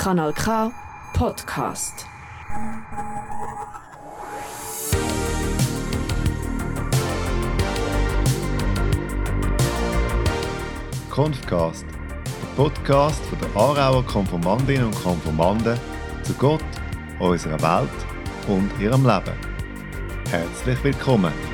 Kanal K Podcast. Konfcast, der Podcast von der Aarauer Konformandinnen und Konformanden zu Gott, unserer Welt und ihrem Leben. Herzlich willkommen.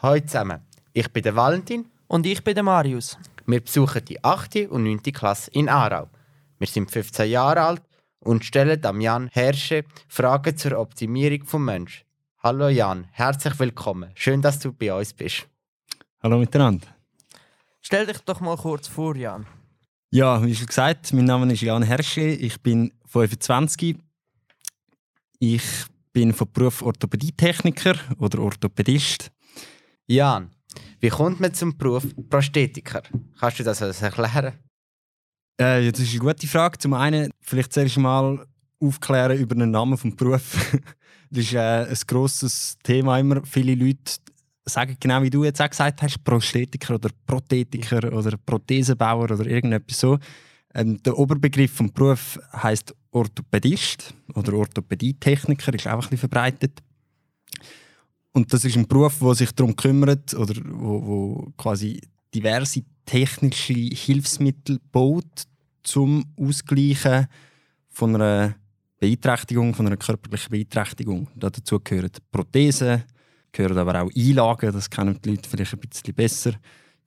Hallo zusammen, ich bin der Valentin. Und ich bin der Marius. Wir besuchen die 8. und 9. Klasse in Aarau. Wir sind 15 Jahre alt und stellen am Jan Herrsche Fragen zur Optimierung des Menschen. Hallo Jan, herzlich willkommen. Schön, dass du bei uns bist. Hallo miteinander. Stell dich doch mal kurz vor, Jan. Ja, wie schon gesagt, mein Name ist Jan Hersche, ich bin 25. Ich bin von Beruf Orthopädietechniker oder Orthopädist. Jan, wie kommt man zum Beruf Prosthetiker? Kannst du das uns erklären? Äh, ja, das ist eine gute Frage. Zum einen vielleicht zuerst mal aufklären über den Namen des Berufs. das ist äh, ein grosses Thema immer. Viele Leute sagen genau wie du jetzt auch gesagt hast, Prosthetiker oder Prothetiker oder Prothesenbauer oder irgendetwas so. Ähm, der Oberbegriff vom Beruf heißt Orthopädist oder Orthopädietechniker, ist auch ein bisschen verbreitet. Und das ist ein Beruf, der sich darum kümmert oder wo, wo quasi diverse technische Hilfsmittel baut zum Ausgleichen von einer Beeinträchtigung, von einer körperlichen Beeinträchtigung. Dazu gehören Prothesen, gehören aber auch Einlagen, das kennen die Leute vielleicht ein bisschen besser.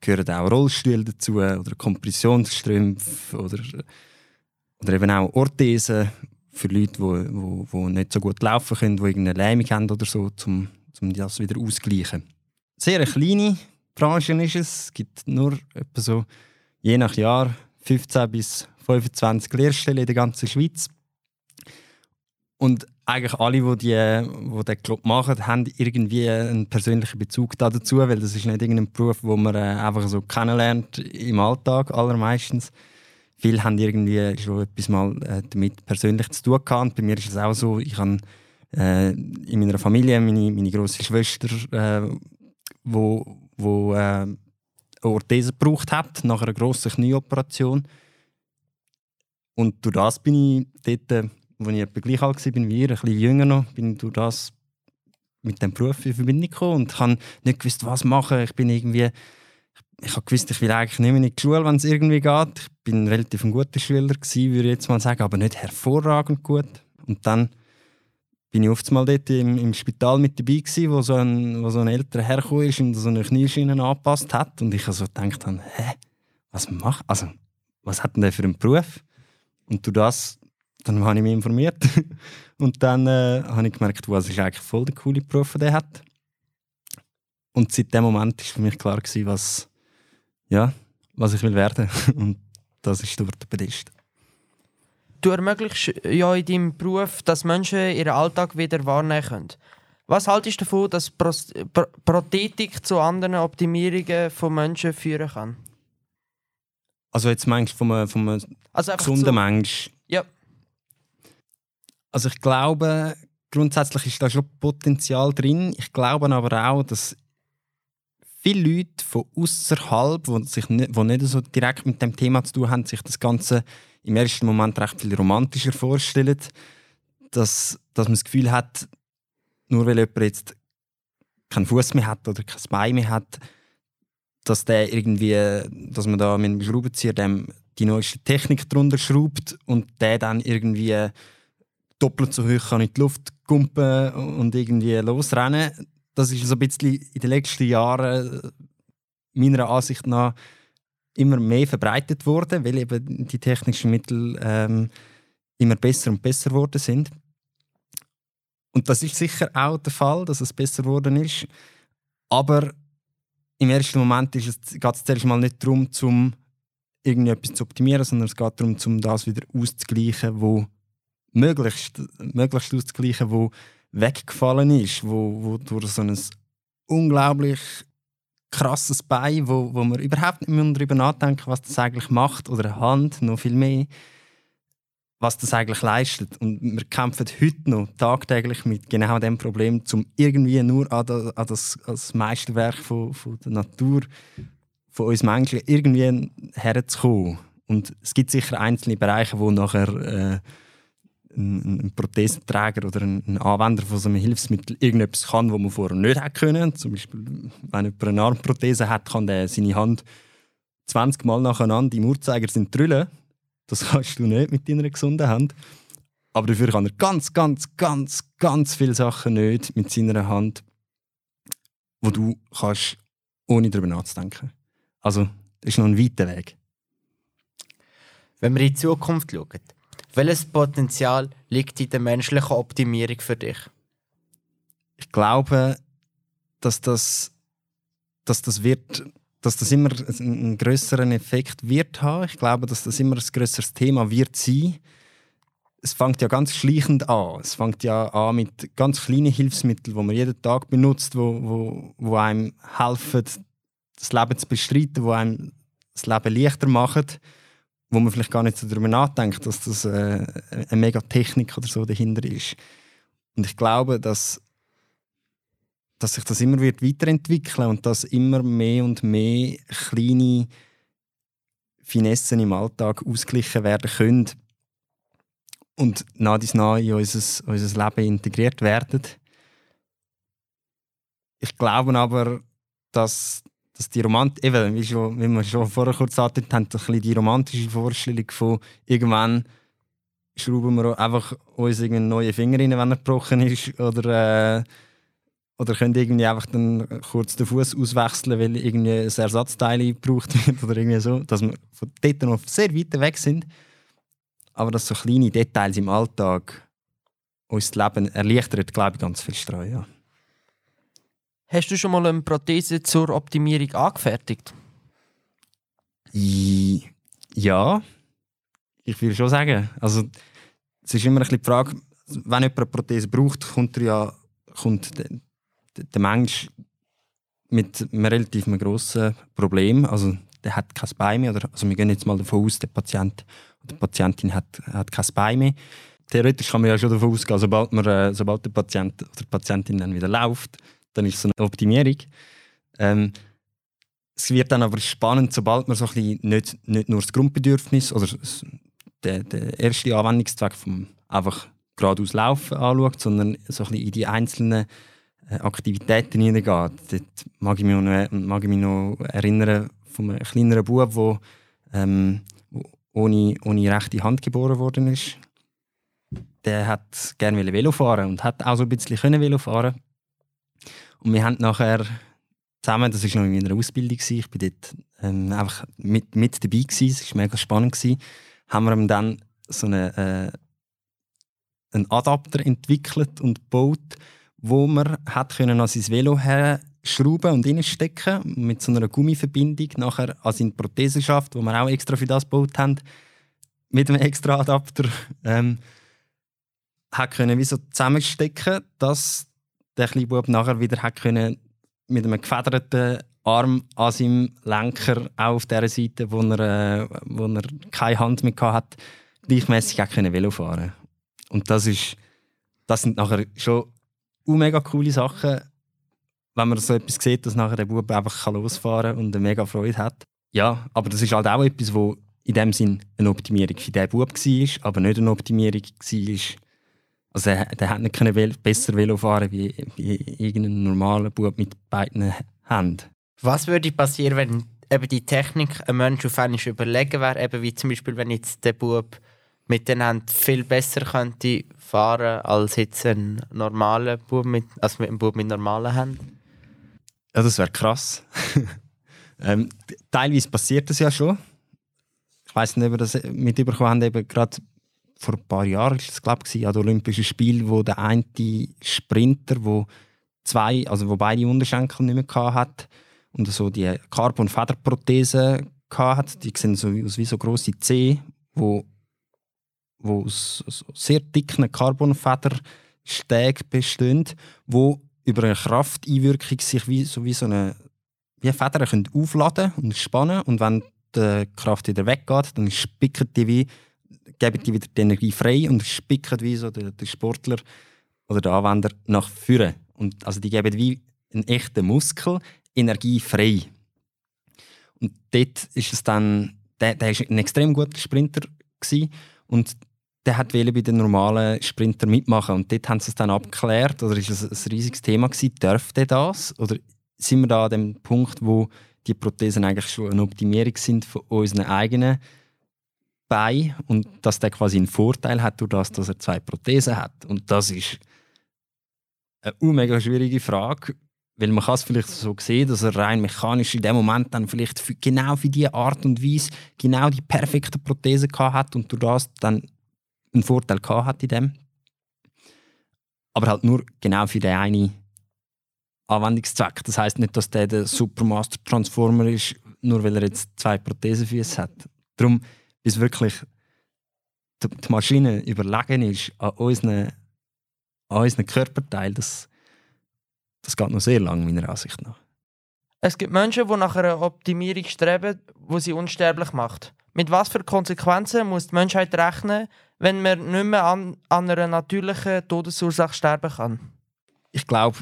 Gehören auch Rollstühle dazu oder Kompressionsstrümpfe oder, oder eben auch Orthesen für Leute, die wo, wo nicht so gut laufen können, die irgendeine Lähmung haben oder so, um, um das wieder auszugleichen. Sehr eine kleine Branche ist es. Es gibt nur etwa so, je nach Jahr 15 bis 25 Lehrstellen in der ganzen Schweiz. Und eigentlich alle, die, die, die den Job machen, haben irgendwie einen persönlichen Bezug dazu, weil das ist nicht irgendein Beruf, wo man äh, einfach so kennenlernt im Alltag allermeistens. Viele haben irgendwie schon etwas mal äh, damit persönlich zu tun gehabt. Bei mir ist es auch so, ich habe äh, in meiner Familie meine, meine große Schwester, äh, wo, wo äh, eine Orthese gebraucht hat nach einer grossen Knieoperation. Und durch das bin ich dort als ich etwa gleich alt war wie ihr, ein bisschen jünger noch, bin ich durch das mit dem Beruf in Verbindung gekommen und habe nicht gewusst, was machen. Ich bin irgendwie, ich habe gewusst, ich will eigentlich nicht mehr in die Schule, wenn es irgendwie geht. Ich bin relativ ein guter Schüler gewesen, würde ich jetzt mal sagen, aber nicht hervorragend gut. Und dann bin ich oft mal dort im, im Spital mit dabei gewesen, wo so ein, wo so ein älterer hergekommen ist und so eine Knieschiene angepasst hat. Und ich also gedacht habe, hä, was macht, also, was hat denn der für einen Beruf? Und durch das dann habe ich mich informiert und dann äh, habe ich gemerkt, was ist eigentlich voll der coole Beruf, der hat. Und seit dem Moment war für mich klar gewesen, was, ja, was ich will werden. Und das ist der Orthopädist. Du ermöglichst ja in deinem Beruf, dass Menschen ihren Alltag wieder wahrnehmen können. Was haltest du davon, dass Prothetik zu anderen Optimierungen von Menschen führen kann? Also jetzt meinst du von einem, von einem also gesunden so, Mensch? Ja. Also ich glaube, grundsätzlich ist da schon Potenzial drin. Ich glaube aber auch, dass viele Leute von außerhalb, die nicht, so direkt mit dem Thema zu tun haben, sich das Ganze im ersten Moment recht viel romantischer vorstellen. Dass, dass man das Gefühl hat, nur weil jemand jetzt keinen Fuß mehr hat oder kein Bein mehr hat, dass der irgendwie, dass man da mit einem Schraubenzieher dem die neueste Technik drunter schraubt und der dann irgendwie doppelt so hoch kann in die Luft kumpen und irgendwie losrennen. Das ist so ein bisschen in den letzten Jahren meiner Ansicht nach immer mehr verbreitet worden, weil eben die technischen Mittel ähm, immer besser und besser geworden sind. Und das ist sicher auch der Fall, dass es besser geworden ist. Aber im ersten Moment geht es zuerst mal nicht darum, zum irgendetwas zu optimieren, sondern es geht darum, um das wieder auszugleichen, was möglichst, möglichst auszugleichen, wo weggefallen ist, wo, wo durch so ein unglaublich krasses Bein, wo, wo man überhaupt nicht mehr darüber nachdenken was das eigentlich macht, oder eine Hand, noch viel mehr, was das eigentlich leistet. Und wir kämpfen heute noch tagtäglich mit genau dem Problem, um irgendwie nur an das, an das, an das Meisterwerk von, von der Natur, von uns Menschen, irgendwie herzukommen. Und es gibt sicher einzelne Bereiche, wo nachher äh, ein, ein Prothesenträger oder ein, ein, Anwender von so einem Hilfsmittel irgendetwas kann, was man vorher nicht hätte können. Zum Beispiel, wenn jemand eine Armprothese hat, kann der seine Hand 20 Mal nacheinander im Uhrzeigersinn drüllen. Das kannst du nicht mit deiner gesunden Hand. Aber dafür kann er ganz, ganz, ganz, ganz viele Sachen nicht mit seiner Hand, wo du kannst, ohne darüber nachzudenken. Also, das ist noch ein weiter Weg. Wenn wir in die Zukunft schauen, welches Potenzial liegt in der menschlichen Optimierung für dich? Ich glaube, dass das, dass das wird, dass das immer einen größeren Effekt wird haben. Ich glaube, dass das immer ein größeres Thema wird sein. Es fängt ja ganz schleichend an. Es fängt ja an mit ganz kleinen Hilfsmitteln, die man jeden Tag benutzt, wo, wo, wo einem helfen, das Leben zu bestreiten, wo einem das Leben leichter machen wo man vielleicht gar nicht so darüber nachdenkt, dass das äh, eine mega Technik oder so dahinter ist. Und ich glaube, dass, dass sich das immer wird weiterentwickeln und dass immer mehr und mehr kleine Finessen im Alltag ausgeglichen werden können und nach dies nach in unser, unser Leben integriert werden. Ich glaube aber, dass dass die Romantik, eben, wie, schon, wie wir schon vorher kurz angedeutet haben, ein bisschen die romantische Vorstellung von irgendwann schrauben wir einfach uns einen neuen Finger rein, wenn er gebrochen ist, oder, äh, oder können irgendwie einfach dann kurz den Fuß auswechseln, weil irgendwie ein Ersatzteil gebraucht wird oder irgendwie so, dass wir von dort noch sehr weit weg sind. Aber dass so kleine Details im Alltag uns das Leben erleichtern, glaube ich, ganz viel streuen. Ja. Hast du schon mal eine Prothese zur Optimierung angefertigt? Ja, ich würde schon sagen. Also, es ist immer ein die Frage, wenn jemand eine Prothese braucht, kommt, ja, kommt der, der Mensch mit einem relativ grossen Problem. Also, der hat kein Bein mehr. Oder, also wir gehen jetzt mal davon aus, der Patient oder die Patientin hat, hat kein Bein mehr. Theoretisch kann man ja schon davon ausgehen, sobald, man, äh, sobald der Patient oder die Patientin dann wieder läuft, dann ist es eine Optimierung. Ähm, es wird dann aber spannend, sobald man so ein bisschen nicht, nicht nur das Grundbedürfnis oder der, der erste Anwendungszweck vom einfach geradeaus Laufen anschaut, sondern so ein bisschen in die einzelnen äh, Aktivitäten hineingeht. Dort mag ich mich noch, mag ich mich noch erinnern von einem kleineren Bub, der ähm, ohne, ohne rechte Hand geboren worden ist. Der hat gerne Velo fahren und hat auch so ein bisschen Velo fahren und wir haben nachher zusammen, das war noch in meiner Ausbildung, ich war dort ähm, einfach mit, mit dabei, es war mega spannend, gewesen, haben wir dann so eine, äh, einen Adapter entwickelt und gebaut, wo man hat können an sein Velo herschrauben und reinstecken mit so einer Gummiverbindung nachher an seine Prothese schafft, wo wir auch extra für das gebaut haben, mit einem extra Adapter ähm, hat können wie so zusammenstecken, dass der kleine Bub nachher wieder hat können mit einem gefederten Arm an seinem Lenker auch auf der Seite, wo er, äh, wo er keine Hand mehr hatte, gleichmäßig auch können Velo fahren. Und das ist, das sind nachher schon mega coole Sachen, wenn man so etwas sieht, dass nachher der Bub einfach losfahren kann und eine mega Freude hat. Ja, aber das ist halt auch etwas, wo in dem Sinn eine Optimierung für diesen Bub war, aber nicht eine Optimierung war also der, der hat nicht können besser Velo fahren wie, wie irgendein normaler Bub mit beiden Händen. Was würde passieren, wenn eben die Technik ein Mensch auf einmal überlegen wäre, eben wie zum Beispiel, wenn jetzt der Bub mit den Händen viel besser könnte fahren als jetzt ein normaler Bub mit, also mit einem Bub mit normalen Händen? Ja, das wäre krass. ähm, teilweise passiert das ja schon. Ich weiß nicht, ob ihr das mitbekommen habt, eben gerade vor ein paar Jahren ist es, glaube ich, an den Olympischen Spielen, wo der eine Sprinter, wo zwei, also wo beide Unterschenkel nicht mehr hat und so die Carbon-Federprothese hat, die sehen so aus wie so große C, wo, wo aus, sehr dicken Carbonfederstägen bestehen, wo über eine Krafteinwirkung sich wie so, wie so eine wie Federn aufladen und spannen und wenn die Kraft wieder weggeht, dann spicken die wie geben die wieder die Energie frei und spicken wie so der, der Sportler oder der Anwender nach vorne. Und also die geben wie einen echten Muskel Energie frei. Und dort ist es dann, der, der ist ein extrem guter Sprinter gewesen, und der hat bei den normalen Sprinter mitmachen und dort haben sie es dann abgeklärt oder ist es ein riesiges Thema gewesen, dürfte das oder sind wir da an dem Punkt, wo die Prothesen eigentlich schon eine Optimierung sind von unseren eigenen Beinen und dass der quasi einen Vorteil hat durch das, dass er zwei Prothesen hat und das ist eine mega schwierige Frage, weil man kann es vielleicht so sehen, dass er rein mechanisch in dem Moment dann vielleicht für, genau für diese Art und Weise genau die perfekte Prothese hat und durch das dann einen Vorteil hat in dem. Aber halt nur genau für den einen Anwendungszweck. Das heißt nicht, dass der der Supermaster Transformer ist, nur weil er jetzt zwei Prothesenfüße hat. Darum ist wirklich die Maschine überlegen ist an unseren, an unseren Körperteil. Das, das geht noch sehr lang, meiner Ansicht nach. Es gibt Menschen, die nach einer Optimierung streben, die sie unsterblich macht. Mit was für Konsequenzen muss die Menschheit rechnen, wenn man nicht mehr an, an einer natürlichen Todesursache sterben kann? Ich glaube,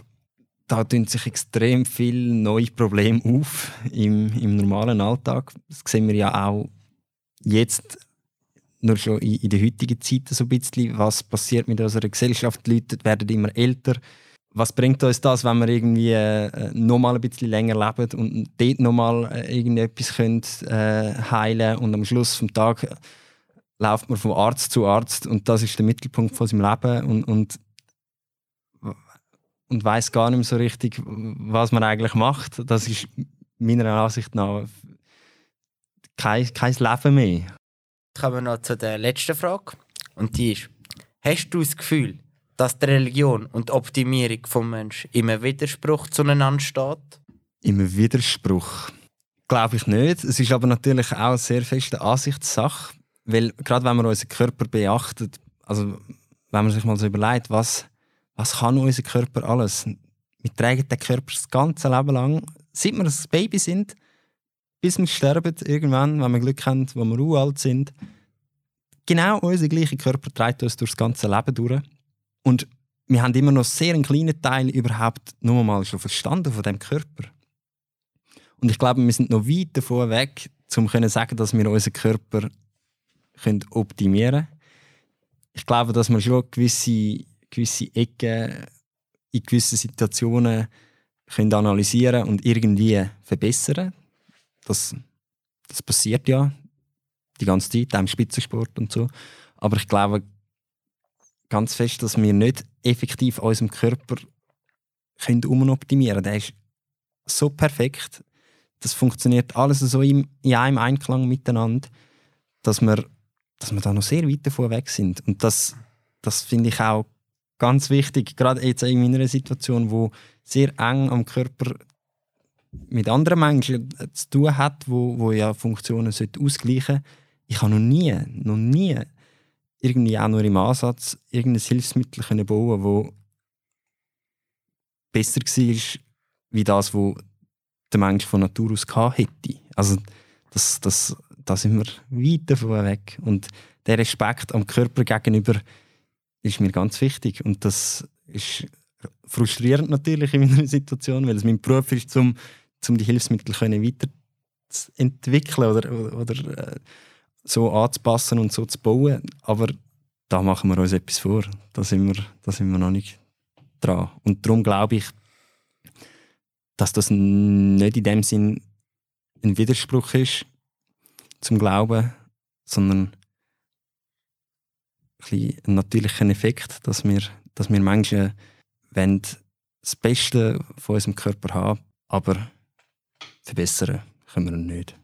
da tun sich extrem viele neue Probleme auf im, im normalen Alltag. Das sehen wir ja auch jetzt nur schon in, in der heutigen Zeit so ein bisschen. Was passiert mit unserer Gesellschaft? Die Leute werden immer älter was bringt uns das, wenn wir irgendwie äh, noch mal ein bisschen länger leben und dort noch mal äh, irgendetwas können, äh, heilen und am Schluss vom Tag läuft man von Arzt zu Arzt und das ist der Mittelpunkt von seinem Leben und, und, und weiß gar nicht mehr so richtig, was man eigentlich macht. Das ist meiner Ansicht nach kein, kein Leben mehr. Kommen wir noch zu der letzten Frage und die ist, hast du das Gefühl, dass die Religion und die Optimierung des Menschen im Widerspruch zueinander steht? Im Widerspruch? Glaube ich nicht. Es ist aber natürlich auch eine sehr feste Ansichtssache, weil gerade wenn man unseren Körper beachtet, also wenn man sich mal so überlegt, was, was kann unser Körper alles? Wir tragen den Körper das ganze Leben lang, seit wir ein Baby sind, bis wir sterben irgendwann, wenn wir Glück haben, wenn wir uralt sind. Genau unser gleicher Körper trägt uns durch das ganze Leben durch. Und wir haben immer noch sehr einen kleinen Teil überhaupt nur mal schon verstanden von dem Körper. Und ich glaube, wir sind noch weit davon weg, um zu sagen, dass wir unseren Körper können optimieren können. Ich glaube, dass wir schon gewisse, gewisse Ecken in gewissen Situationen können analysieren und irgendwie verbessern. Das, das passiert ja die ganze Zeit, auch im Spitzensport und so. Aber ich glaube, ganz fest, dass wir nicht effektiv unserem Körper können umoptimieren können. Der ist so perfekt, das funktioniert alles so in einem Einklang miteinander, dass wir, dass wir da noch sehr weit davon weg sind. Und das, das finde ich auch ganz wichtig, gerade jetzt in meiner Situation, wo sehr eng am Körper mit anderen Menschen zu tun hat, wo, wo ja Funktionen ausgleichen sollten. Ich habe noch nie, noch nie irgendwie auch nur im Ansatz irgendein Hilfsmittel können bauen wo besser war, wie das, wo der Mensch von Natur aus hätte. Also das, das, da sind wir weit davon weg. Und der Respekt am Körper gegenüber ist mir ganz wichtig. Und das ist frustrierend natürlich in meiner Situation, weil es mein Beruf ist, um, um die Hilfsmittel können weiterzuentwickeln oder, oder, oder äh, so anzupassen und so zu bauen. Aber da machen wir uns etwas vor. Da sind wir, da sind wir noch nicht dran. Und darum glaube ich, dass das nicht in dem Sinn ein Widerspruch ist zum Glauben, sondern ein, natürlicher Effekt, dass wir, dass wir Menschen das Beste von unserem Körper haben, aber verbessern können wir ihn nicht.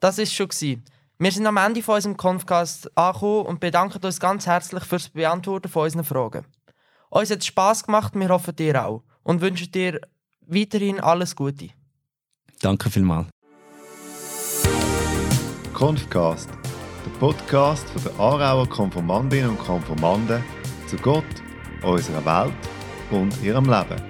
Das ist schon gewesen. Wir sind am Ende von unserem Confcast angekommen und bedanken uns ganz herzlich fürs Beantworten von unseren Fragen. Uns hat es Spass gemacht, wir hoffen dir auch und wünschen dir weiterhin alles Gute. Danke vielmals. Confcast, der Podcast von der Aarauer Konformandinnen und Konformanden zu Gott, unserer Welt und ihrem Leben.